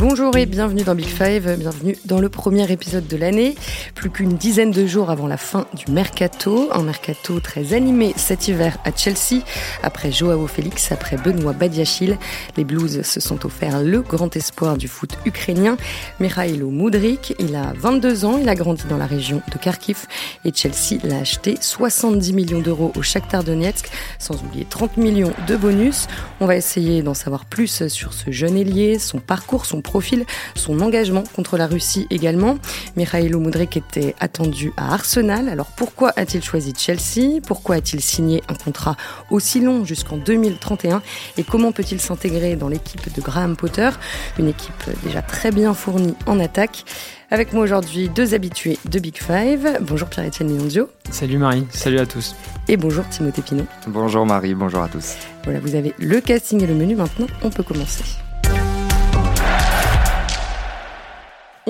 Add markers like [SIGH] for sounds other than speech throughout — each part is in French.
Bonjour et bienvenue dans Big Five, bienvenue dans le premier épisode de l'année. Plus qu'une dizaine de jours avant la fin du mercato, un mercato très animé cet hiver à Chelsea. Après Joao Félix, après Benoît Badiachil, les Blues se sont offerts le grand espoir du foot ukrainien, Mikhailo Mudrik. Il a 22 ans, il a grandi dans la région de Kharkiv et Chelsea l'a acheté 70 millions d'euros au Shakhtar Donetsk, sans oublier 30 millions de bonus. On va essayer d'en savoir plus sur ce jeune ailier, son parcours, son profil, son engagement contre la Russie également. Mikhailo Mudrik était attendu à Arsenal. Alors pourquoi a-t-il choisi Chelsea? Pourquoi a-t-il signé un contrat aussi long jusqu'en 2031 Et comment peut-il s'intégrer dans l'équipe de Graham Potter? Une équipe déjà très bien fournie en attaque. Avec moi aujourd'hui, deux habitués de Big Five. Bonjour Pierre-Etienne Leondio. Salut Marie, salut à tous. Et bonjour Timothée Pinot. Bonjour Marie, bonjour à tous. Voilà, vous avez le casting et le menu maintenant, on peut commencer.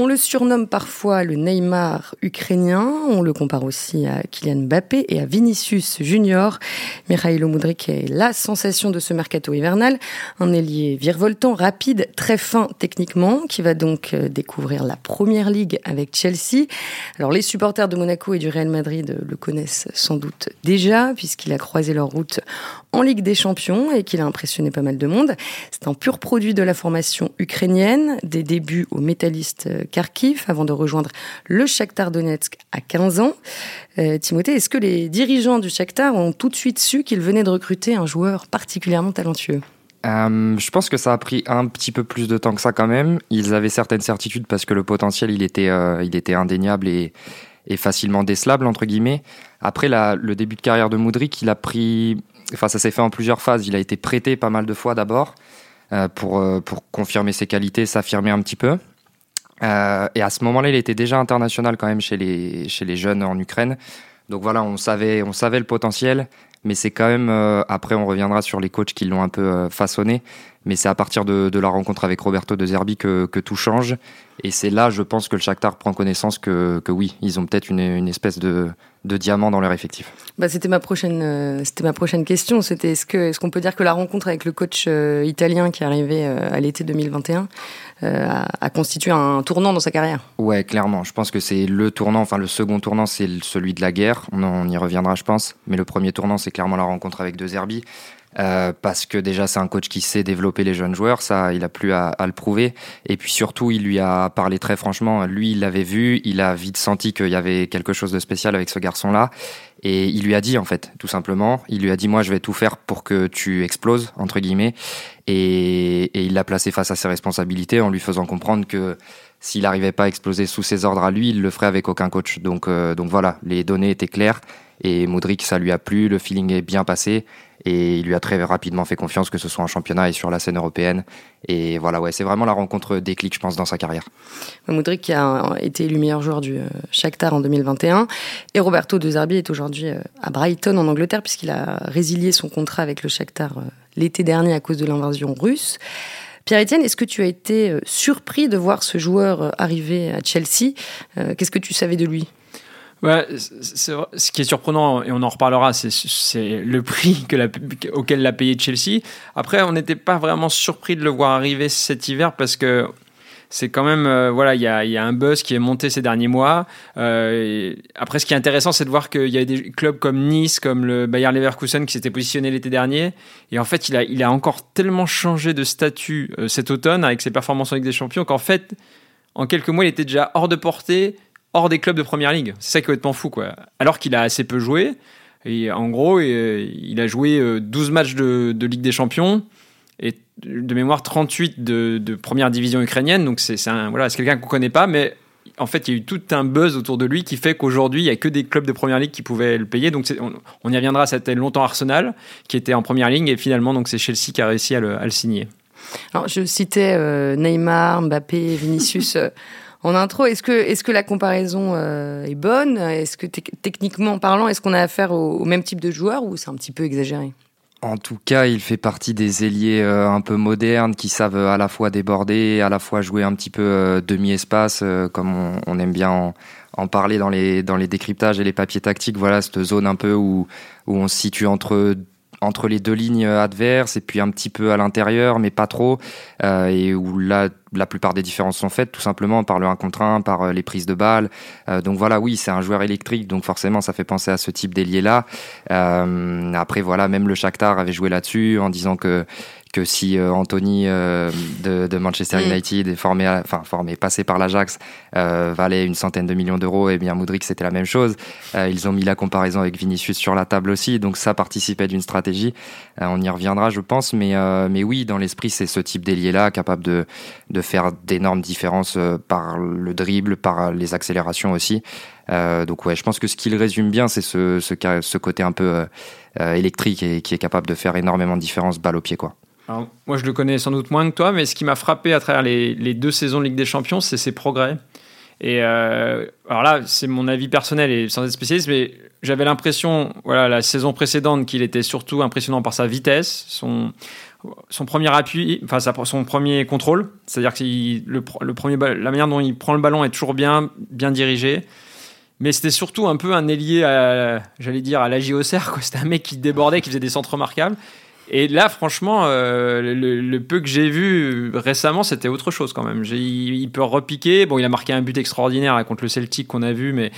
On le surnomme parfois le Neymar ukrainien, on le compare aussi à Kylian Mbappé et à Vinicius Junior. Mikhailo Mudrik est la sensation de ce mercato hivernal, un ailier virevoltant, rapide, très fin techniquement, qui va donc euh, découvrir la première ligue avec Chelsea. Alors les supporters de Monaco et du Real Madrid le connaissent sans doute déjà, puisqu'il a croisé leur route en Ligue des Champions et qu'il a impressionné pas mal de monde. C'est un pur produit de la formation ukrainienne, des débuts au métalliste Kharkiv avant de rejoindre le Shakhtar Donetsk à 15 ans. Euh, Timothée, est-ce que les dirigeants du Shakhtar ont tout de suite su qu'ils venaient de recruter un joueur particulièrement talentueux? Euh, je pense que ça a pris un petit peu plus de temps que ça quand même. Ils avaient certaines certitudes parce que le potentiel il était, euh, il était indéniable et, facilement décelable entre guillemets. Après le début de carrière de Moudric, il a pris, enfin ça s'est fait en plusieurs phases. Il a été prêté pas mal de fois d'abord euh, pour, pour confirmer ses qualités, s'affirmer un petit peu. Euh, et à ce moment-là, il était déjà international quand même chez les, chez les jeunes en Ukraine. Donc voilà, on savait, on savait le potentiel, mais c'est quand même, euh, après on reviendra sur les coachs qui l'ont un peu euh, façonné, mais c'est à partir de, de, la rencontre avec Roberto De Zerbi que, que tout change. Et c'est là, je pense, que le Shakhtar prend connaissance que, que oui, ils ont peut-être une, une espèce de, de diamant dans leur effectif. Bah, c'était ma prochaine, euh, c'était ma prochaine question. C'était est-ce que, est-ce qu'on peut dire que la rencontre avec le coach euh, italien qui est arrivé euh, à l'été 2021 a, a, constitué un tournant dans sa carrière? Ouais, clairement. Je pense que c'est le tournant. Enfin, le second tournant, c'est celui de la guerre. On, on y reviendra, je pense. Mais le premier tournant, c'est clairement la rencontre avec De Zerbi. Euh, parce que déjà c'est un coach qui sait développer les jeunes joueurs, ça il a plus à, le prouver. Et puis surtout il lui a parlé très franchement. Lui il l'avait vu, il a vite senti qu'il y avait quelque chose de spécial avec ce garçon-là. Et il lui a dit en fait, tout simplement, il lui a dit moi je vais tout faire pour que tu exploses entre guillemets. Et, et il l'a placé face à ses responsabilités en lui faisant comprendre que s'il n'arrivait pas à exploser sous ses ordres à lui, il le ferait avec aucun coach. Donc, euh, donc voilà, les données étaient claires. Et Modric, ça lui a plu, le feeling est bien passé. Et il lui a très rapidement fait confiance, que ce soit en championnat et sur la scène européenne. Et voilà, ouais, c'est vraiment la rencontre déclic, je pense, dans sa carrière. Modric qui a été élu meilleur joueur du Shakhtar en 2021. Et Roberto De Zerbi est aujourd'hui à Brighton, en Angleterre, puisqu'il a résilié son contrat avec le Shakhtar l'été dernier à cause de l'invasion russe. Pierre-Etienne, est-ce que tu as été surpris de voir ce joueur arriver à Chelsea? Qu'est-ce que tu savais de lui? Ouais, ce qui est surprenant, et on en reparlera, c'est le prix auquel l'a payé Chelsea. Après, on n'était pas vraiment surpris de le voir arriver cet hiver parce que c'est quand même euh, voilà il y a, un buzz qui est monté ces derniers mois. Euh, après ce qui est intéressant c'est de voir qu'il y a des clubs comme Nice comme le Bayer Leverkusen qui s'était positionné l'été dernier. Et en fait il a, il a encore tellement changé de statut euh, cet automne avec ses performances en Ligue des Champions qu'en fait en quelques mois il était déjà hors de portée hors des clubs de première ligue. C'est ça qui est complètement fou, quoi. Alors qu'il a assez peu joué. Et en gros, il a joué 12 matchs de, de Ligue des Champions et de mémoire 38 de, de première division ukrainienne. Donc c'est voilà, quelqu'un qu'on connaît pas, mais en fait, il y a eu tout un buzz autour de lui qui fait qu'aujourd'hui, il n'y a que des clubs de première ligue qui pouvaient le payer. Donc, on, on, y reviendra. C'était longtemps Arsenal qui était en première ligne et finalement, donc c'est Chelsea qui a réussi à le, à le signer. Alors, je citais euh, Neymar, Mbappé, Vinicius. [LAUGHS] en intro. Est-ce que, est-ce que la comparaison euh, est bonne? Est-ce que techniquement parlant, est-ce qu'on a affaire au, même type de joueur ou c'est un petit peu exagéré? En tout cas, il fait partie des ailiers euh, un peu modernes qui savent à la fois déborder, à la fois jouer un petit peu euh, demi-espace, euh, comme on, on, aime bien en, en, parler dans les, dans les décryptages et les papiers tactiques. Voilà, cette zone un peu où, où on se situe entre entre les deux lignes adverses et puis un petit peu à l'intérieur, mais pas trop, euh, et où là, la plupart des différences sont faites tout simplement par le 1 contre 1, par les prises de balles. donc voilà, oui, c'est un joueur électrique, donc forcément ça fait penser à ce type d'ailier là. après voilà, même le Shakhtar avait joué là-dessus en disant que que si euh, Anthony euh, de, Manchester mm. United est formé, enfin formé, passé par l'Ajax, euh, valait une centaine de millions d'euros, et bien Moudric c'était la même chose. ils ont mis la comparaison avec Vinicius sur la table aussi, donc ça participait d'une stratégie. on y reviendra, je pense, mais mais oui, dans l'esprit, c'est ce type d'ailier là capable de de faire d'énormes différences par le dribble, par les accélérations aussi. Donc ouais, je pense que ce qu'il résume bien, c'est ce, ce, côté un peu électrique et qui est capable de faire énormément de différences balle au pied quoi moi, je le connais sans doute moins que toi, mais ce qui m'a frappé à travers les, deux saisons de Ligue des Champions, c'est ses progrès. Et euh, alors là, c'est mon avis personnel et sans être spécialiste, mais j'avais l'impression, voilà, la saison précédente, qu'il était surtout impressionnant par sa vitesse, son, son premier appui, enfin son premier contrôle, c'est-à-dire que le, le, premier, la manière dont il prend le ballon est toujours bien, bien dirigée. Mais c'était surtout un peu un ailier, j'allais dire, à la JOCR. C'était un mec qui débordait, qui faisait des centres remarquables. Et là, franchement, euh, le, peu que j'ai vu récemment, c'était autre chose quand même. Il, peut repiquer. Bon, il a marqué un but extraordinaire contre le Celtic qu'on a vu, mais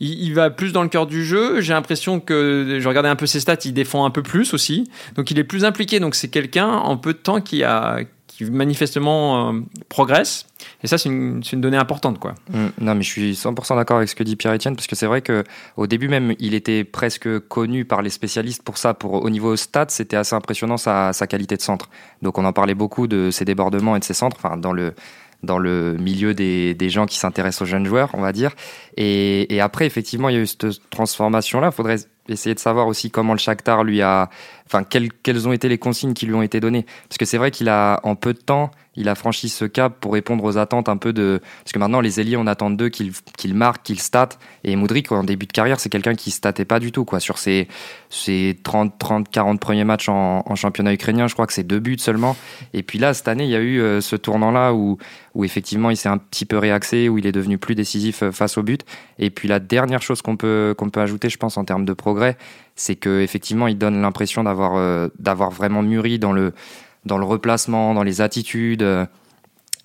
il, va plus dans le cœur du jeu. J'ai l'impression que, je regardais un peu ses stats, il défend un peu plus aussi. Donc il est plus impliqué. Donc c'est quelqu'un en peu de temps qui a, qui manifestement euh, progresse. Et ça, c'est une, une, donnée importante. Quoi. Mm. non, mais je suis 100% d'accord avec ce que dit Pierre-Etienne, parce que c'est vrai qu'au début même, il était presque connu par les spécialistes pour ça. Pour, au niveau stats, c'était assez impressionnant sa, sa, qualité de centre. Donc on en parlait beaucoup de ses débordements et de ses centres, enfin, dans le dans le milieu des, des gens qui s'intéressent aux jeunes joueurs, on va dire. Et, et, après, effectivement, il y a eu cette transformation-là. Il faudrait essayer de savoir aussi comment le Shakhtar lui a, enfin, quelles, quelles ont été les consignes qui lui ont été données. Parce que c'est vrai qu'il a, en peu de temps, il a franchi ce cap pour répondre aux attentes un peu de. Parce que maintenant, les ailiers, on attend d'eux qu'ils qu'ils marquent, qu'ils statent. Et Moudric, en début de carrière, c'est quelqu'un qui statait pas du tout. Quoi. Sur ses, ses 30, 30, 40 premiers matchs en, championnat ukrainien, je crois que c'est deux buts seulement. Et puis là, cette année, il y a eu euh, ce tournant-là où, où effectivement, il s'est un petit peu réaxé, où il est devenu plus décisif euh, face au but. Et puis la dernière chose qu'on peut, peut ajouter, je pense, en termes de progrès, c'est qu'effectivement, il donne l'impression d'avoir euh, d'avoir vraiment mûri dans le dans le replacement, dans les attitudes.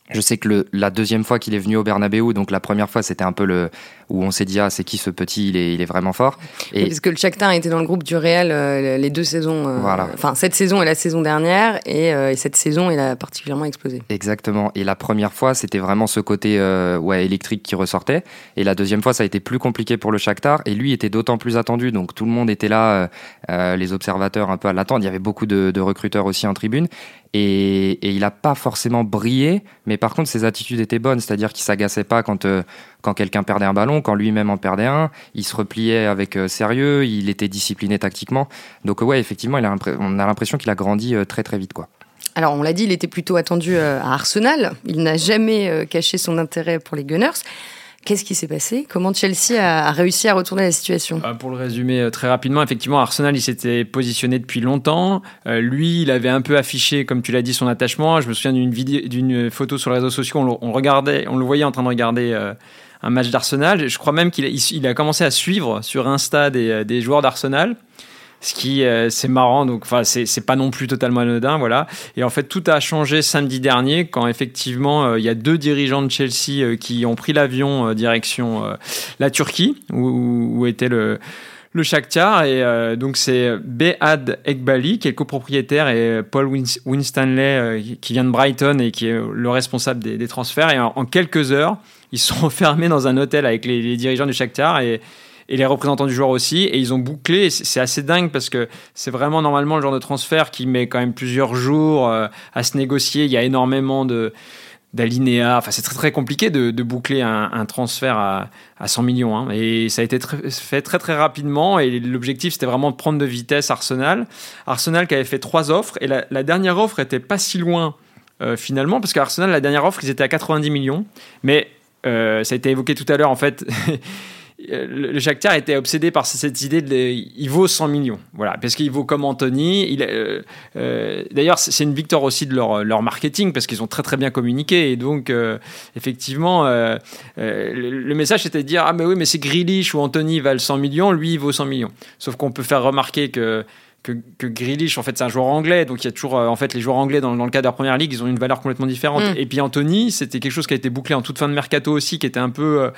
Je sais que la deuxième fois qu'il est venu au Bernabeu, donc la première fois c'était un peu le où on s'est dit ah c'est qui ce petit, il est, il est vraiment fort. Et parce que le Shakhtar était dans le groupe du Real euh, les deux saisons, euh, voilà. enfin cette saison et la saison dernière et, euh, et, cette saison il a particulièrement explosé. Exactement. Et la première fois c'était vraiment ce côté ouais électrique qui ressortait et la deuxième fois ça a été plus compliqué pour le Shakhtar et lui était d'autant plus attendu donc tout le monde était là, les observateurs un peu à l'attente. Il y avait beaucoup de, de recruteurs aussi en tribune et, et, il n'a pas forcément brillé, mais par contre ses attitudes étaient bonnes, c'est-à-dire qu'il s'agaçait pas quand euh, quand quelqu'un perdait un ballon, quand lui-même en perdait un, il se repliait avec euh, sérieux, il était discipliné tactiquement. Donc ouais, effectivement, il a on a l'impression qu'il a grandi euh, très très vite quoi. Alors on l'a dit, il était plutôt attendu à Arsenal. Il n'a jamais caché son intérêt pour les Gunners. Qu'est-ce qui s'est passé? Comment Chelsea a réussi à retourner la situation? Pour le résumer euh, très rapidement, effectivement, Arsenal, il s'était positionné depuis longtemps. Euh, lui, il avait un peu affiché, comme tu l'as dit, son attachement. Je me souviens d'une vidéo, d'une photo sur les réseaux sociaux. On regardait, on le voyait en train de regarder euh, un match d'Arsenal. Je crois même qu'il a, il a commencé à suivre sur Insta des, des joueurs d'Arsenal. Ce qui euh, c'est marrant. Donc enfin c'est pas non plus totalement anodin voilà. Et en fait tout a changé samedi dernier quand effectivement euh, il y a deux dirigeants de Chelsea euh, qui ont pris l'avion direction la Turquie où, où, était le le Shakhtar. Et donc c'est Bead Ekbali qui est copropriétaire et Paul Winstanley qui vient de Brighton et qui est le responsable des, des transferts. Et en, quelques heures ils sont [LAUGHS] enfermés dans un hôtel avec les, dirigeants du Shakhtar et les représentants du joueur aussi. Et ils ont bouclé. C'est assez dingue parce que c'est vraiment normalement le genre de transfert qui met quand même plusieurs jours euh, à se négocier. Il y a énormément de d'alinéas. Enfin, c'est très très compliqué de, boucler un, transfert à, à 100 millions. Hein. Et ça a été fait très très rapidement. Et l'objectif, c'était vraiment de prendre de vitesse Arsenal. Arsenal qui avait fait trois offres. Et la, la dernière offre était pas si loin euh, finalement, parce qu'Arsenal, la dernière offre, ils étaient à 90 millions. Mais euh, ça a été évoqué tout à l'heure, en fait. [LAUGHS] le Shakhtar était obsédé par cette idée de il vaut 100 millions. Voilà. Parce qu'il vaut comme Anthony. Euh, euh, d'ailleurs c'est une victoire aussi de leur, marketing parce qu'ils ont très très bien communiqué. Et donc effectivement le, message c'était de dire ah mais oui mais c'est Grealish ou Anthony valent 100 millions lui il vaut 100 millions. Sauf qu'on peut faire remarquer que que, que Grealish, en fait, c'est un joueur anglais, donc il y a toujours, euh, en fait, les joueurs anglais dans, dans, le cadre de la première ligue, ils ont une valeur complètement différente. Mm. Et puis Anthony, c'était quelque chose qui a été bouclé en toute fin de mercato aussi, qui était un peu. Euh,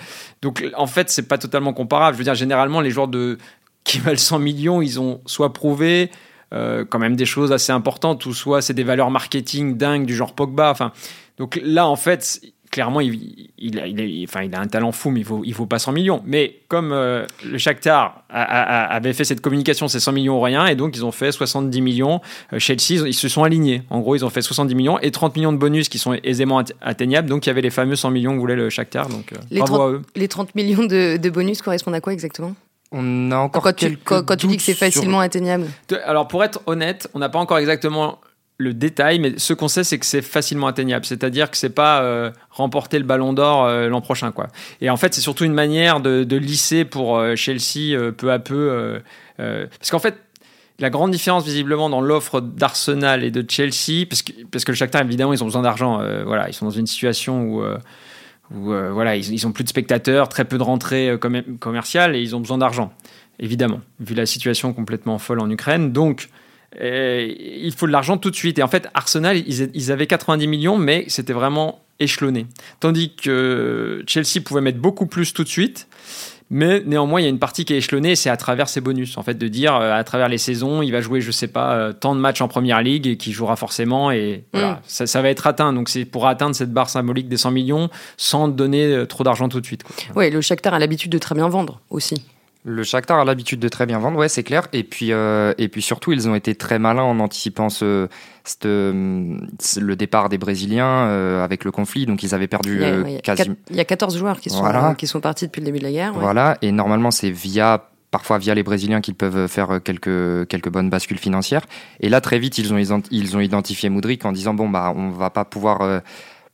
donc, en fait, c'est pas totalement comparable. Je veux dire, généralement, les joueurs de qui valent 100 millions, ils ont soit prouvé euh, quand même des choses assez importantes, ou soit c'est des valeurs marketing dingues du genre Pogba. Enfin, donc là, en fait, clairement, il, il, a, il, enfin, il a un talent fou, mais il vaut, il vaut pas 100 millions. Mais comme euh, le Shakhtar avait fait cette communication, c'est 100 millions ou rien, et donc ils ont fait 70 millions. Euh, Chelsea, ils se sont alignés. En gros, ils ont fait 70 millions et 30 millions de bonus qui sont aisément atteignables. Donc il y avait les fameux 100 millions que voulait le Shakhtar. Donc euh, les, 30, les 30 millions de, de bonus correspondent à quoi exactement? On a encore quand tu, quand, tu dis que c'est facilement atteignable. Alors pour être honnête, on n'a pas encore exactement le détail, mais ce qu'on sait, c'est que c'est facilement atteignable. C'est-à-dire que c'est pas euh, remporter le Ballon d'Or euh, l'an prochain, quoi. Et en fait, c'est surtout une manière de, lisser pour euh, Chelsea peu à peu, parce qu'en fait. La grande différence visiblement dans l'offre d'Arsenal et de Chelsea, parce que, parce que le Shakhtar évidemment ils ont besoin d'argent, voilà, ils sont dans une situation où, voilà, ils, ils ont plus de spectateurs, très peu de rentrées commerciales et ils ont besoin d'argent, évidemment, vu la situation complètement folle en Ukraine. Donc il faut de l'argent tout de suite. Et en fait, Arsenal, ils, avaient 90 millions, mais c'était vraiment échelonné. Tandis que Chelsea pouvait mettre beaucoup plus tout de suite. Mais néanmoins, il y a une partie qui est échelonnée, c'est à travers ses bonus. En fait, de dire euh, à travers les saisons, il va jouer, je sais pas, euh, tant de matchs en première ligue et qui jouera forcément. Et voilà, mm. ça, va être atteint. Donc, c'est pour atteindre cette barre symbolique des 100 millions sans donner euh, trop d'argent tout de suite. Oui, le Shakhtar a l'habitude de très bien vendre aussi. Le Shakhtar a l'habitude de très bien vendre, ouais, c'est clair. Et puis, euh, et puis surtout, ils ont été très malins en anticipant ce, le départ des Brésiliens euh, avec le conflit. Donc, ils avaient perdu il quasi... Il y a 14 joueurs qui sont, qui sont partis depuis le début de la guerre. Voilà, et normalement, c'est via parfois via les Brésiliens qu'ils peuvent faire quelques, quelques bonnes bascules financières. Et là, très vite, ils ont, ils ont identifié Moudric en disant, bon, bah, on va pas pouvoir...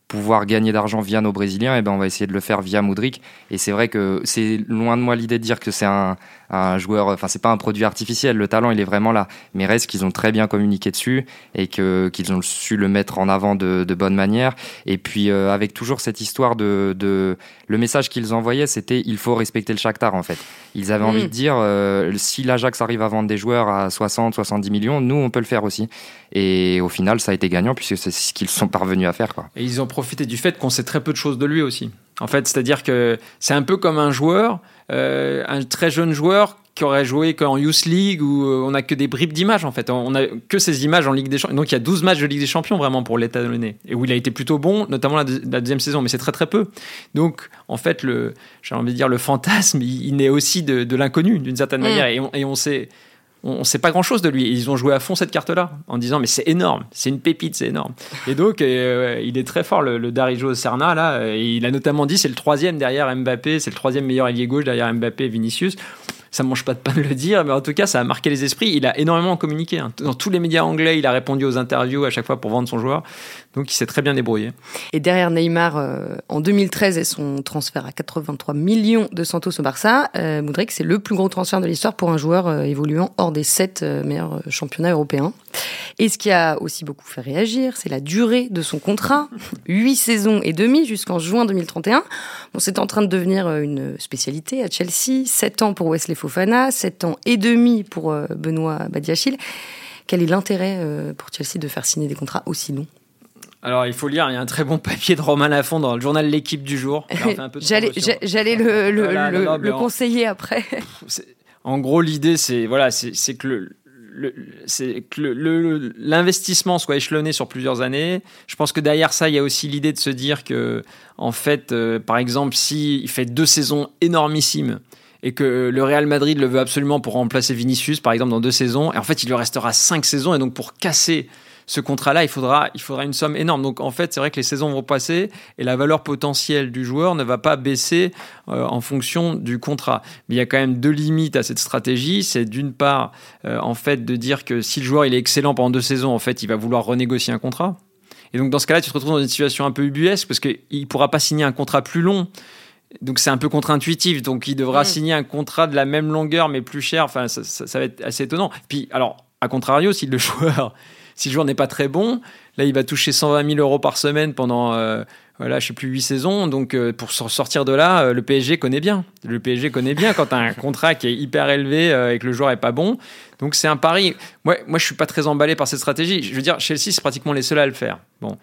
Pouvoir gagner d'argent via nos Brésiliens, et eh ben on va essayer de le faire via Moudric. Et c'est vrai que c'est loin de moi l'idée de dire que c'est un, un joueur, enfin c'est pas un produit artificiel, le talent il est vraiment là. Mais reste qu'ils ont très bien communiqué dessus et que qu'ils ont su le mettre en avant de, de bonne manière. Et puis euh, avec toujours cette histoire de, de le message qu'ils envoyaient, c'était il faut respecter le Shakhtar en fait. Ils avaient envie mm. de dire euh, si l'Ajax arrive à vendre des joueurs à 60, 70 millions, nous on peut le faire aussi. Et au final ça a été gagnant puisque c'est ce qu'ils sont parvenus à faire. Quoi. Et ils ont profité du fait qu'on sait très peu de choses de lui aussi. En fait, c'est-à-dire que c'est un peu comme un joueur, euh, un très jeune joueur qui aurait joué qu'en Youth League où euh, on a que des bribes d'images en fait. On a que ces images en Ligue des Champions. Donc il y a 12 matchs de Ligue des Champions vraiment pour l'étalonner. Et où il a été plutôt bon, notamment la, deuxième saison, mais c'est très très peu. Donc en fait, j'ai envie de dire, le fantasme, il, naît aussi de, l'inconnu d'une certaine mm. manière. Et on, et on sait on ne sait pas grand chose de lui. Ils ont joué à fond cette carte-là en disant mais c'est énorme, c'est une pépite, c'est énorme. Et donc euh, il est très fort le, le Darijo Serna là. il a notamment dit c'est le troisième derrière Mbappé, c'est le troisième meilleur allié gauche derrière Mbappé et Vinicius ça mange pas de pain de [LAUGHS] le dire, mais en tout cas, ça a marqué les esprits. Il a énormément communiqué. Hein. Dans tous les médias anglais, il a répondu aux interviews à chaque fois pour vendre son joueur. Donc, il s'est très bien débrouillé. Et derrière Neymar, euh, en 2013 et son transfert à 83 millions de Santos au Barça, euh, Moudric, c'est le plus gros transfert de l'histoire pour un joueur euh, évoluant hors des sept euh, meilleurs championnats européens. Et ce qui a aussi beaucoup fait réagir, c'est la durée de son contrat. [LAUGHS] Huit saisons et demie jusqu'en juin 2031. Bon, c'est en train de devenir une spécialité à Chelsea. Sept ans pour Wesley Fofana, 7 ans et demi pour euh, Benoît Badiachil. Quel est l'intérêt euh, pour Chelsea de faire signer des contrats aussi longs? Alors, il faut lire, il y a un très bon papier de Romain Lafont dans le journal L'équipe du jour. J'allais le, [LAUGHS] le, conseiller après. En gros, l'idée, c'est voilà, c'est que l'investissement soit échelonné sur plusieurs années. Je pense que derrière ça, il y a aussi l'idée de se dire que, en fait, euh, par exemple, s'il fait deux saisons énormissimes et que le Real Madrid le veut absolument pour remplacer Vinicius, par exemple, dans deux saisons, et en fait, il lui restera cinq saisons, et donc pour casser ce contrat-là, il faudra, une somme énorme. Donc en fait, c'est vrai que les saisons vont passer et la valeur potentielle du joueur ne va pas baisser euh, en fonction du contrat. Mais il y a quand même deux limites à cette stratégie. C'est d'une part, euh, en fait, de dire que si le joueur il est excellent pendant deux saisons, en fait, il va vouloir renégocier un contrat. Et donc dans ce cas-là, tu te retrouves dans une situation un peu ubuesque parce qu'il ne pourra pas signer un contrat plus long donc c'est un peu contre-intuitif. Donc il devra signer un contrat de la même longueur mais plus cher. Enfin, ça, va être assez étonnant. Puis alors, à contrario, si le [LAUGHS] joueur, si le joueur n'est pas très bon, là il va toucher 120 000 euros par semaine pendant euh, voilà, je sais plus, 8 saisons. Donc, euh, pour sortir de là, euh, le PSG connaît bien. Le PSG connaît bien quand tu as un [LAUGHS] contrat qui est hyper élevé euh, et que le joueur est pas bon. Donc, c'est un pari. Moi, moi, je suis pas très emballé par cette stratégie. Je veux dire, Chelsea, c'est pratiquement les seuls à le faire. Bon.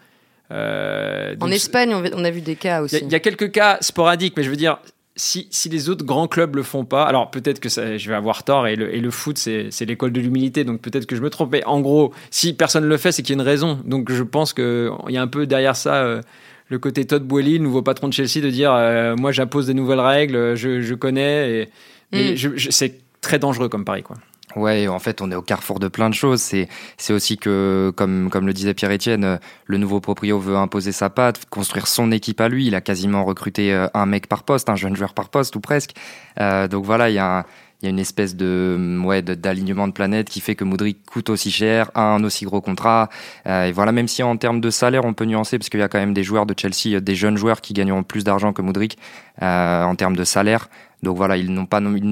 En Espagne, on a vu des cas aussi. Il y, a quelques cas sporadiques, mais je veux dire, si, si, les autres grands clubs le font pas, alors peut-être que ça, je vais avoir tort et le, et le foot c'est l'école de l'humilité, donc peut-être que je me trompe. Mais en gros, si personne ne le fait, c'est qu'il y a une raison. Donc je pense qu'il y a un peu derrière ça le côté Todd Boehly, nouveau patron de Chelsea, de dire euh, moi j'impose des nouvelles règles, je, connais, et, mm. c'est très dangereux comme pari quoi. Ouais, en fait, on est au carrefour de plein de choses. C'est, aussi que, comme, le disait Pierre-Etienne, euh, le nouveau proprio veut imposer sa patte, construire son équipe à lui. Il a quasiment recruté euh, un mec par poste, un jeune joueur par poste ou presque. donc voilà, il y a un, il y a une espèce de ouais d'alignement de, planète qui fait que Moudric coûte aussi cher, a un aussi gros contrat. Euh, et voilà, même si en termes de salaire, on peut nuancer parce qu'il y a quand même des joueurs de Chelsea, des jeunes joueurs qui gagneront plus d'argent que Moudric euh, en termes de salaire. Donc voilà, ils pas, ils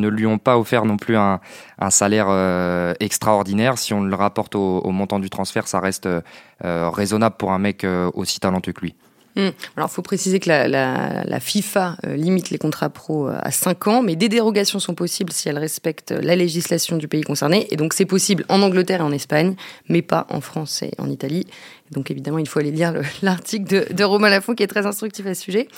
ne, lui ont pas offert non plus un, salaire euh, extraordinaire. Si on le rapporte au, montant du transfert, ça reste raisonnable pour un mec aussi talentueux que lui. Hmm. Alors, il faut préciser que la, FIFA euh, limite les contrats pro euh, à 5 ans, mais des dérogations sont possibles si elles respectent la législation du pays concerné. Et donc, c'est possible en Angleterre et en Espagne, mais pas en France et en Italie. Donc évidemment, il faut aller lire [LAUGHS] l'article de, de, Romain Lafont qui est très instructif à ce sujet.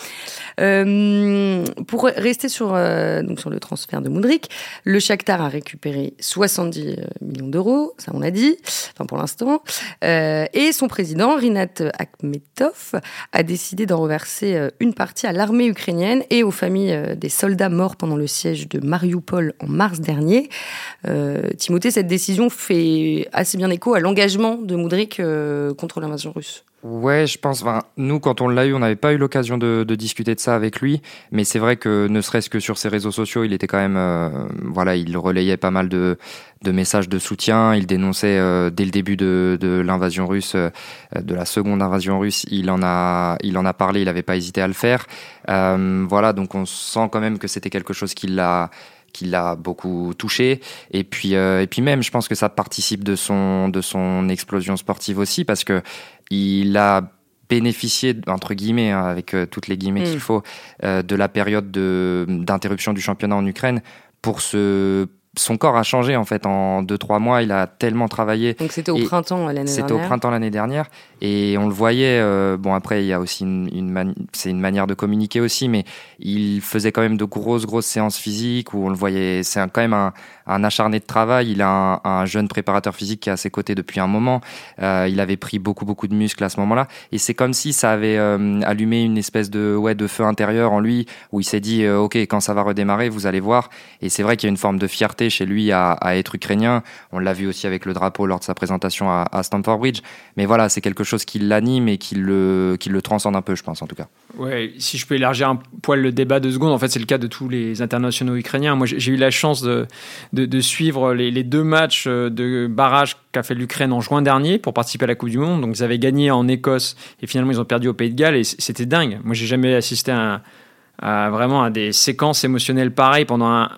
Euh, pour rester sur, euh, sur le transfert de Moudric, le Shakhtar a récupéré 70 euh, millions d'euros, ça on l'a dit, enfin pour l'instant, et son président, Rinat Akhmetov, a décidé d'en reverser une partie à l'armée ukrainienne et aux familles des soldats morts pendant le siège de Mariupol en mars dernier. Timothée, cette décision fait assez bien écho à l'engagement de Moudric contre l'invasion russe Ouais, je pense. Nous, quand on l'a eu, on n'avait pas eu l'occasion de, discuter de ça avec lui, mais c'est vrai que ne serait-ce que sur ses réseaux sociaux, il était quand même, euh, voilà, il relayait pas mal de, messages de soutien. Il dénonçait euh, dès le début de, l'invasion russe, euh, de la seconde invasion russe, il en a, il en a parlé. Il n'avait pas hésité à le faire. voilà, donc on sent quand même que c'était quelque chose qui l'a qui l'a beaucoup touché. Et puis, euh, et puis même, je pense que ça participe de son, de son explosion sportive aussi, parce que il a bénéficié, entre guillemets, hein, avec euh, toutes les guillemets qu'il mm. faut, euh, de la période d'interruption du championnat en Ukraine pour se son corps a changé en fait en 2-3 mois. Il a tellement travaillé. Donc c'était au printemps l'année dernière. C'était au printemps l'année dernière et on le voyait. Euh, bon après il y a aussi une, une c'est une manière de communiquer aussi, mais il faisait quand même de grosses grosses séances physiques où on le voyait. C'est quand même un, un, acharné de travail. Il a un, un, jeune préparateur physique qui est à ses côtés depuis un moment. Euh, il avait pris beaucoup beaucoup de muscles à ce moment-là et c'est comme si ça avait euh, allumé une espèce de ouais de feu intérieur en lui où il s'est dit ok quand ça va redémarrer vous allez voir. Et c'est vrai qu'il y a une forme de fierté chez lui à, être ukrainien. On l'a vu aussi avec le drapeau lors de sa présentation à, Stamford Bridge. Mais voilà, c'est quelque chose qui l'anime et qui le, qui le transcende un peu, je pense, en tout cas. Ouais, si je peux élargir un poil le débat de secondes, en fait, c'est le cas de tous les internationaux ukrainiens. Moi, j'ai eu la chance de, de, suivre les, deux matchs de barrage qu'a fait l'Ukraine en juin dernier pour participer à la Coupe du Monde. Donc, ils avaient gagné en Écosse et finalement, ils ont perdu au Pays de Galles et c'était dingue. Moi, j'ai jamais assisté à, vraiment à des séquences émotionnelles pareilles pendant un,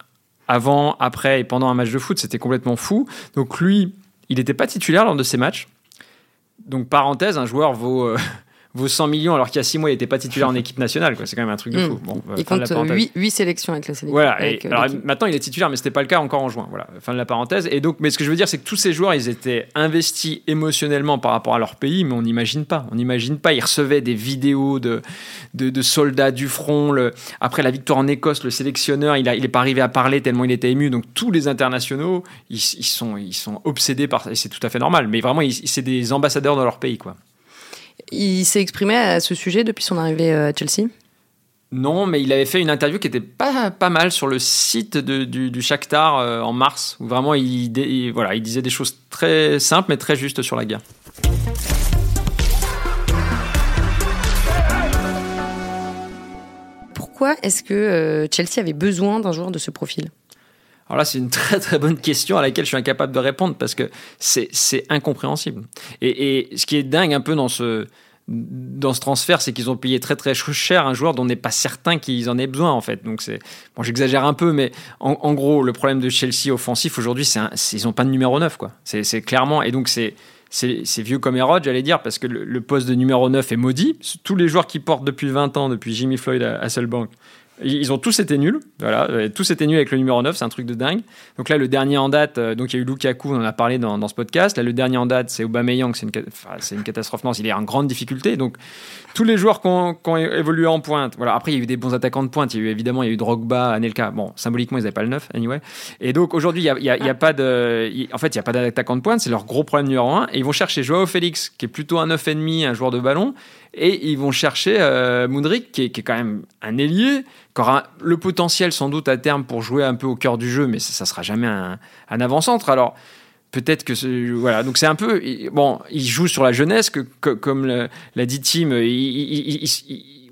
avant, après et pendant un match de foot. C'était complètement fou. Donc lui, il n'était pas titulaire lors de ces matchs. Donc parenthèse, un joueur vaut euh, vaut 100 millions alors qu'il y a 6 mois il n'était pas titulaire en équipe nationale c'est quand même un truc de hmm. fou. Bon, il compte 8, sélections avec la sélection voilà euh, alors maintenant il est titulaire mais c'était pas le cas encore en juin. Voilà fin de la parenthèse. Et donc mais ce que je veux dire c'est que tous ces joueurs ils étaient investis émotionnellement par rapport à leur pays mais on n'imagine pas. On n'imagine pas. Ils recevaient des vidéos de, de, soldats du front le, après la victoire en Écosse le sélectionneur il, a, il est pas arrivé à parler tellement il était ému. Donc tous les internationaux ils, ils sont, ils sont obsédés par et c'est tout à fait normal. Mais vraiment c'est des ambassadeurs dans leur pays quoi il s'est exprimé à ce sujet depuis son arrivée euh, à Chelsea? Non, mais il avait fait une interview qui était pas, pas mal sur le site de, du, du, Shakhtar euh, en mars, où vraiment il, voilà, il disait des choses très simples mais très justes sur la guerre. Pourquoi est-ce que euh, Chelsea avait besoin d'un joueur de ce profil? Alors là, c'est une [LAUGHS] très très bonne question à laquelle je suis incapable de répondre parce que c'est incompréhensible. Et, et, ce qui est dingue un peu dans ce, dans ce transfert, c'est qu'ils ont payé très très cher un joueur dont on n'est pas certain qu'ils en aient besoin en fait. Donc c'est bon, j'exagère un peu, mais en, gros, le problème de Chelsea offensif aujourd'hui, c'est ils n'ont pas de numéro 9 quoi. C'est clairement et donc c'est c'est vieux comme Hérode, j'allais dire, parce que le, poste de numéro 9 est maudit. Tous les joueurs qui portent depuis 20 ans, depuis Jimmy Floyd à Hasselbank, ils ont tous été nuls, voilà, tous été nuls avec le numéro 9, c'est un truc de dingue. Donc là, le dernier en date, euh, donc il y a eu Lukaku, on en a parlé dans, dans ce podcast. Là, le dernier en date, c'est Aubameyang, c'est une, c'est une catastrophe. Non, il est en grande difficulté. Donc tous les joueurs qui ont, évolué en pointe, voilà. Après, il y a eu des bons attaquants de pointe. Il y a eu évidemment, il y a eu Drogba, Anelka. Bon, symboliquement, ils n'avaient pas le 9, anyway. Et donc aujourd'hui, il y a, y a, pas de, en fait, il y a pas d'attaquant de pointe. C'est leur gros problème numéro 1. Et ils vont chercher Joao Félix, qui est plutôt un 9,5, un joueur de ballon. Et ils vont chercher euh, qui est, qui est, quand même un ailier, qui aura le potentiel sans doute à terme pour jouer un peu au cœur du jeu, mais ça, ne sera jamais un, un avant-centre. Alors peut-être que voilà donc c'est un peu bon il joue sur la jeunesse que, comme l'a dit Tim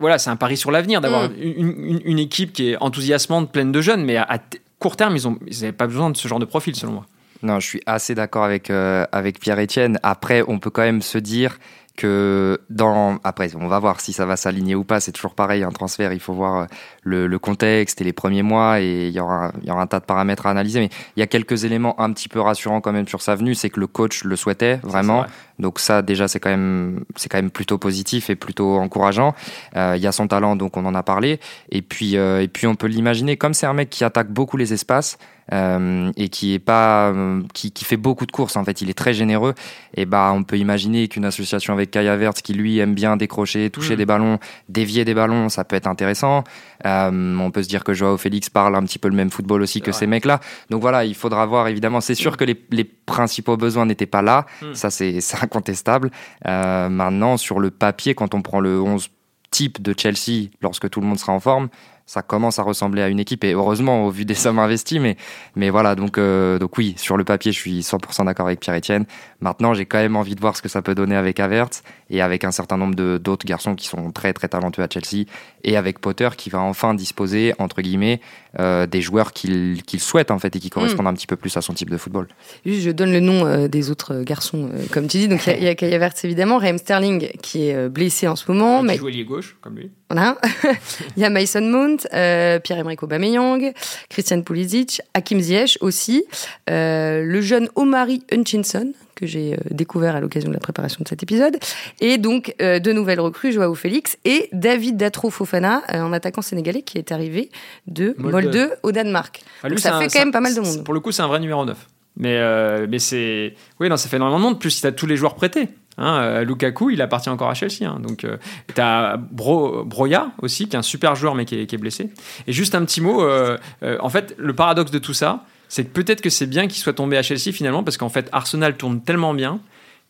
voilà c'est un pari sur l'avenir d'avoir mm. une, équipe qui est enthousiasmante pleine de jeunes mais à, court terme ils n'avaient pas besoin de ce genre de profil selon moi non je suis assez d'accord avec euh, avec Pierre Etienne après on peut quand même se dire que dans après on va voir si ça va s'aligner ou pas c'est toujours pareil un transfert il faut voir euh, le, contexte et les premiers mois et il y aura il y aura un tas de paramètres à analyser mais il y a quelques éléments un petit peu rassurants quand même sur sa venue c'est que le coach le souhaitait vraiment donc ça déjà c'est quand même c'est quand même plutôt positif et plutôt encourageant. Euh, il y a son talent donc on en a parlé. Et puis euh, et puis on peut l'imaginer comme c'est un mec qui attaque beaucoup les espaces euh, et qui est pas qui, qui, fait beaucoup de courses en fait il est très généreux et bah on peut imaginer qu'une association avec Kaya Vert qui lui aime bien décrocher toucher mm. des ballons dévier des ballons ça peut être intéressant. On peut se dire que Joao Félix parle un petit peu le même football aussi que ces mecs là donc voilà il faudra voir évidemment. C'est sûr mm. que les, les, principaux besoins n'étaient pas là. Mm. ça c'est incontestable. Maintenant sur le papier quand on prend le 11 type de Chelsea lorsque tout le monde sera en forme ça commence à ressembler à une équipe et heureusement au vu des sommes investies mais mais voilà donc euh, donc oui sur le papier je suis 100% d'accord avec Pierre Etienne maintenant j'ai quand même envie de voir ce que ça peut donner avec Havertz et avec un certain nombre de d'autres garçons qui sont très très talentueux à Chelsea et avec Potter qui va enfin disposer entre guillemets euh, des joueurs qu'il qu'il souhaite en fait et qui correspondent hmm. un petit peu plus à son type de football. je donne le nom euh, des autres garçons comme tu dis donc il y a, Kai Havertz évidemment Raheem Sterling qui est blessé en ce moment mais qui joue gauche comme lui. Voilà. [LAUGHS] il y a Mason Mount, euh, Pierre-Emerick Aubameyang, Christian Pulisic, Hakim Ziyech aussi, euh, le jeune Omari Hutchinson que j'ai euh, découvert à l'occasion de la préparation de cet épisode, et donc de nouvelles recrues, Joao Félix et David Datro Fofana, un attaquant sénégalais qui est arrivé de Molde, au Danemark. Ah, ça fait quand même pas mal de monde. Pour le coup, c'est un vrai numéro 9. Mais, mais c'est. Oui, non, ça fait énormément de monde. Plus, il a tous les joueurs prêtés. Hein, euh, Lukaku, il appartient encore à Chelsea. Hein. donc, euh, tu as Broya aussi, qui est un super joueur, mais qui est, blessé. Et juste un petit mot, euh, en fait, le paradoxe de tout ça, c'est que peut-être que c'est bien qu'il soit tombé à Chelsea finalement, parce qu'en fait, Arsenal tourne tellement bien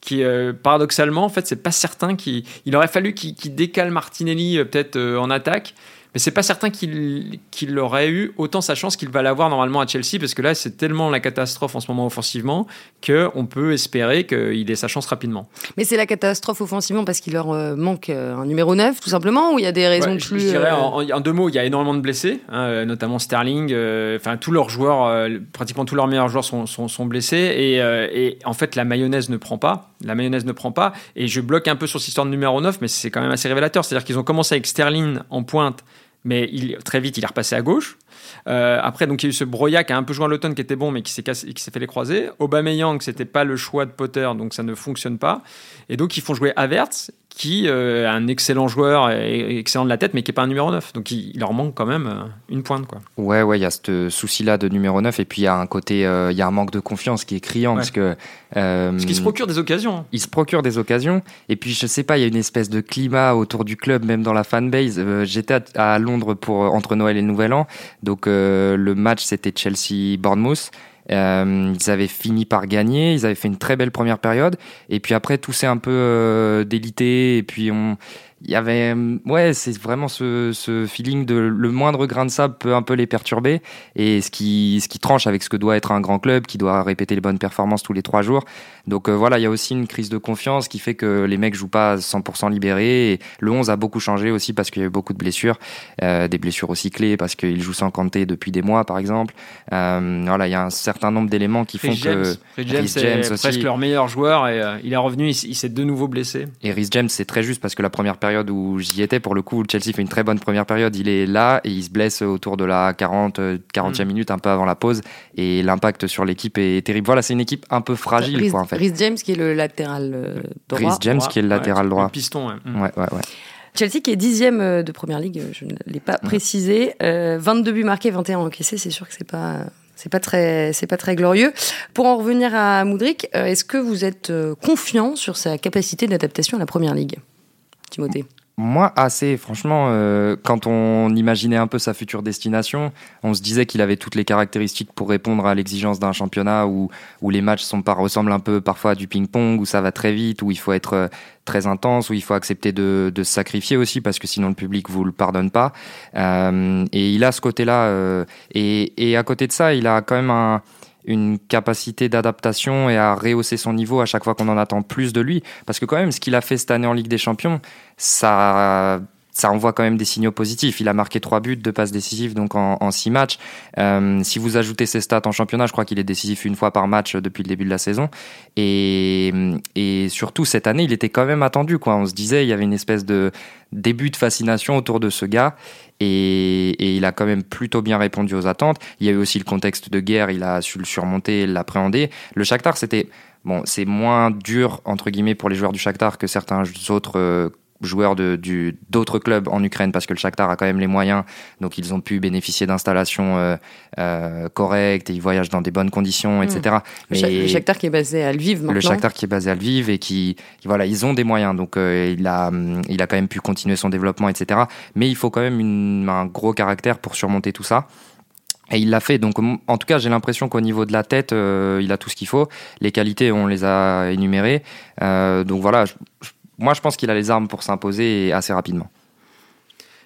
qui paradoxalement en fait c'est pas certain qu'il il aurait fallu qu'il décale Martinelli peut-être en attaque mais c'est pas certain qu'il qu'il aurait eu autant sa chance qu'il va l'avoir normalement à Chelsea, parce que là, c'est tellement la catastrophe en ce moment offensivement qu'on peut espérer qu'il ait sa chance rapidement. Mais c'est la catastrophe offensivement parce qu'il leur euh, manque euh, un numéro 9, tout simplement, ou il y a des raisons plus. Je dirais, euh, en, deux mots, il y a énormément de blessés, hein, notamment Sterling, enfin, tous leurs joueurs, pratiquement tous leurs meilleurs joueurs sont, sont, sont blessés, et, et, en fait, la mayonnaise ne prend pas. La mayonnaise ne prend pas, et je bloque un peu sur cette histoire de numéro 9, mais c'est quand même assez révélateur. C'est-à-dire qu'ils ont commencé avec Sterling en pointe mais très vite, il est repassé à gauche. Euh, après, donc, il y a eu ce Broya qui a un peu joué à l'automne, qui était bon, mais qui s'est, qui s'est fait les croiser. Aubameyang, c'était pas le choix de Potter, donc ça ne fonctionne pas. Et donc, ils font jouer Havertz, qui euh, est un excellent joueur, et, excellent de la tête, mais qui n'est pas un numéro 9. Donc il, leur manque quand même euh, une pointe. Quoi. Ouais, ouais, il y a ce souci-là de numéro 9, et puis il y a un côté, il y a un manque de confiance qui est criant, parce que... parce qu'il se procure des occasions. Hein. Il se procure des occasions, et puis je sais pas, il y a une espèce de climat autour du club, même dans la fanbase. J'étais à, à, Londres pour, entre Noël et le Nouvel An, donc le match c'était Chelsea-Bournemouth, euh, ils avaient fini par gagner, ils avaient fait une très belle première période, et puis après tout s'est un peu euh, délité, et puis on, il y avait ouais c'est vraiment ce, ce, feeling de le moindre grain de sable peut un peu les perturber. Et ce qui ce qui tranche avec ce que doit être un grand club qui doit répéter les bonnes performances tous les trois jours. Donc euh, voilà il y a aussi une crise de confiance qui fait que les mecs jouent pas 100% libérés. Et le 11 a beaucoup changé aussi parce qu'il y a eu beaucoup de blessures. Euh, des blessures aussi clés parce qu'il joue sans Kanté depuis des mois par exemple. Euh, voilà il y a un certain nombre d'éléments qui font que James, James est presque leur meilleur joueur et il est revenu il, il s'est de nouveau blessé. Et Rhys James c'est très juste parce que la première période période où j'y étais, pour le coup, Chelsea fait une très bonne première période. Il est là et il se blesse autour de la 40, 40e mm. minute, un peu avant la pause. Et l'impact sur l'équipe est terrible. Voilà, c'est une équipe un peu fragile, quoi, en fait. Rhys James qui est le latéral euh, droit. Rhys James qui est le latéral droit. Le piston, ouais. Mm. ouais, ouais, ouais. Chelsea qui est dixième euh, de première ligue, je ne l'ai pas précisé. 22 buts marqués, 21 encaissés, c'est sûr que c'est pas c'est pas très, c'est pas très glorieux. Pour en revenir à Moudric, euh, est-ce que vous êtes euh, confiant sur sa capacité d'adaptation à la première ligue, Moi, assez. Franchement, euh, quand on imaginait un peu sa future destination, on se disait qu'il avait toutes les caractéristiques pour répondre à l'exigence d'un championnat où, où les matchs sont pas, ressemblent un peu parfois à du ping-pong, où ça va très vite, où il faut être euh, très intense, où il faut accepter de, se sacrifier aussi parce que sinon le public vous le pardonne pas. Euh, et il a ce côté-là. Et, et à côté de ça, il a quand même un une capacité d'adaptation et à rehausser son niveau à chaque fois qu'on en attend plus de lui. Parce que quand même, ce qu'il a fait cette année en Ligue des Champions, ça ça envoie quand même des signaux positifs. Il a marqué trois buts, deux passes décisives donc en, six matchs. Euh, si vous ajoutez ses stats en championnat, je crois qu'il est décisif une fois par match depuis le début de la saison. Et, surtout cette année, il était quand même attendu. Quoi. On se disait, il y avait une espèce de début de fascination autour de ce gars. Et, et, il a quand même plutôt bien répondu aux attentes. Il y a eu aussi le contexte de guerre, il a su le surmonter, l'appréhender. Le Shakhtar, c'était bon, c'est moins dur entre guillemets pour les joueurs du Shakhtar que certains autres euh, joueurs de, du, d'autres clubs en Ukraine parce que le Shakhtar a quand même les moyens, donc ils ont pu bénéficier d'installations euh, euh, correctes et ils voyagent dans des bonnes conditions, etc. Hmm. Mais le Shakhtar qui est basé à Lviv maintenant. Le Shakhtar qui est basé à Lviv et qui, voilà, ils ont des moyens, donc euh, il a, il a quand même pu continuer son développement, etc. Mais il faut quand même une, un gros caractère pour surmonter tout ça. Et il l'a fait. Donc, en tout cas, j'ai l'impression qu'au niveau de la tête, euh, il a tout ce qu'il faut. Les qualités, on les a énumérées. Euh, donc voilà, je, je moi, je pense qu'il a les armes pour s'imposer assez rapidement.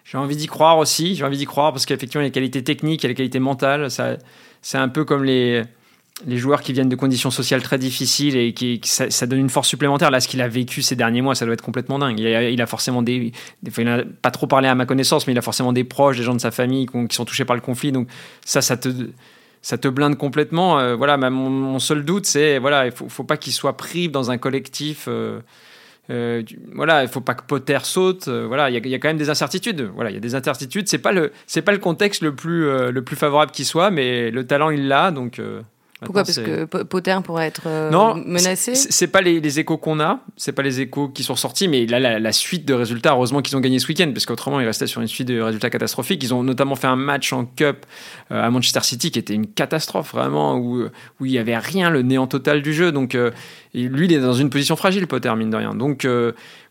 J'ai envie d'y croire aussi. J'ai envie d'y croire parce qu'effectivement, il a les qualités techniques, il a les qualités mentales. C'est un peu comme les, les joueurs qui viennent de conditions sociales très difficiles et qui, ça, donne une force supplémentaire. Là, ce qu'il a vécu ces derniers mois, ça doit être complètement dingue. Il a, forcément des, il n'a pas trop parlé à ma connaissance, mais il a forcément des proches, des gens de sa famille qui, sont touchés par le conflit. Donc ça, ça te, ça te blinde complètement. Euh, voilà, mon, seul doute, c'est voilà, il faut, faut pas qu'il soit pris dans un collectif. Euh, euh, voilà, il faut pas que Potter saute. Euh, voilà, il y, a quand même des incertitudes. Voilà, il y a des incertitudes. C'est pas le, c'est pas le contexte le plus, euh, le plus favorable qui soit, mais le talent il l'a, donc pourquoi? Parce que Potter pourrait être euh, non, menacé? C'est pas les, échos qu'on a, c'est pas les échos qui sont sortis, mais là, la, suite de résultats, heureusement qu'ils ont gagné ce week-end, parce qu'autrement, ils restaient sur une suite de résultats catastrophiques. Ils ont notamment fait un match en Cup euh, à Manchester City qui était une catastrophe, vraiment, où, où il y avait rien, le néant total du jeu. Donc, euh, lui, il est dans une position fragile, Potter, mine de rien. Donc,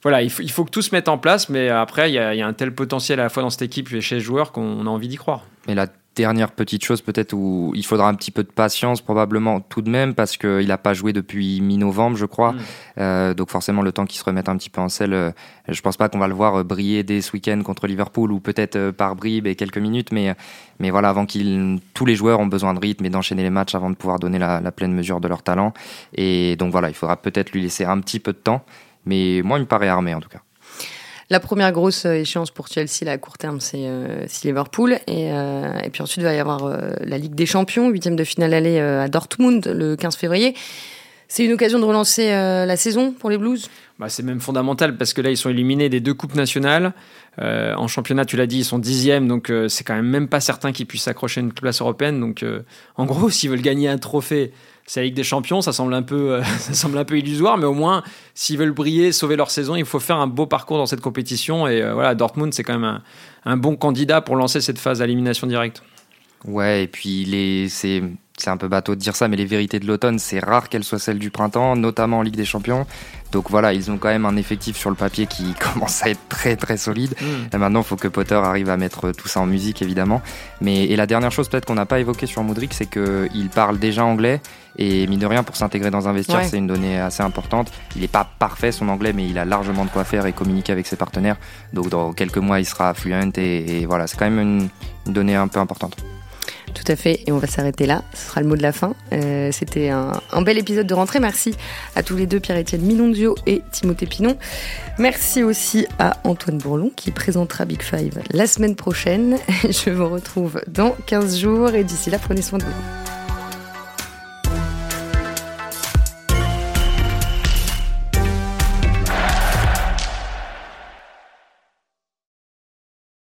voilà, il faut, il faut, que tout se mette en place, mais après, il y, a, il y, a, un tel potentiel à la fois dans cette équipe et chez les joueurs qu'on a envie d'y croire. Mais la dernière petite chose peut-être où il faudra un petit peu de patience probablement tout de même parce qu'il n'a pas joué depuis mi-novembre je crois. Mm. Euh, donc forcément le temps qu'il se remette un petit peu en selle, euh, je pense pas qu'on va le voir euh, briller dès ce week-end contre Liverpool ou peut-être par bribes et quelques minutes, mais, mais voilà, avant qu'il... Tous les joueurs ont besoin de rythme et d'enchaîner les matchs avant de pouvoir donner la, la pleine mesure de leur talent. Et donc voilà, il faudra peut-être lui laisser un petit peu de temps, mais moi il me paraît armé en tout cas. La première grosse euh, échéance pour Chelsea à court terme, c'est euh, Liverpool. Et, euh, et, puis ensuite, il va y avoir la Ligue des Champions, huitième de finale aller à Dortmund le 15 février. C'est une occasion de relancer la saison pour les Blues? Bah, C'est même fondamental parce que là, ils sont éliminés des deux coupes nationales. en championnat, tu l'as dit, ils sont dixièmes, donc c'est quand même même pas certain qu'ils puissent accrocher une place européenne. Donc, en gros, [LAUGHS] s'ils veulent gagner un trophée c'est la Ligue des Champions, ça semble un peu, euh, [LAUGHS] ça semble un peu illusoire, mais au moins, s'ils veulent briller, sauver leur saison, il faut faire un beau parcours dans cette compétition. Et euh, voilà, Dortmund, c'est quand même un, bon candidat pour lancer cette phase d'élimination directe. Ouais, et puis c'est, c'est un peu bateau de dire ça, mais les vérités de l'automne, c'est rare qu'elles soient celles du printemps, notamment en Ligue des Champions. Donc voilà, ils ont quand même un effectif sur le papier qui [LAUGHS] commence à être très très solide. Mm. Et maintenant, il faut que Potter arrive à mettre tout ça en musique, évidemment. Mais et la dernière chose peut-être qu'on n'a pas évoqué sur Moudric, c'est qu'il parle déjà anglais. Et mine de rien, pour s'intégrer dans un vestiaire, c'est une donnée assez importante. Il n'est pas parfait son anglais, mais il a largement de quoi faire et communiquer avec ses partenaires. Donc dans quelques mois, il sera fluent et, voilà, c'est quand même une donnée un peu importante. Tout à fait, et on va s'arrêter là. Ce sera le mot de la fin. Euh, c'était un, bel épisode de rentrée. Merci à tous les deux, Pierre-Étienne Milondio et Timothée Pinon. Merci aussi à Antoine Bourlon qui présentera Big Five la semaine prochaine. [LAUGHS] Je vous retrouve dans 15 jours et d'ici là, prenez soin de vous.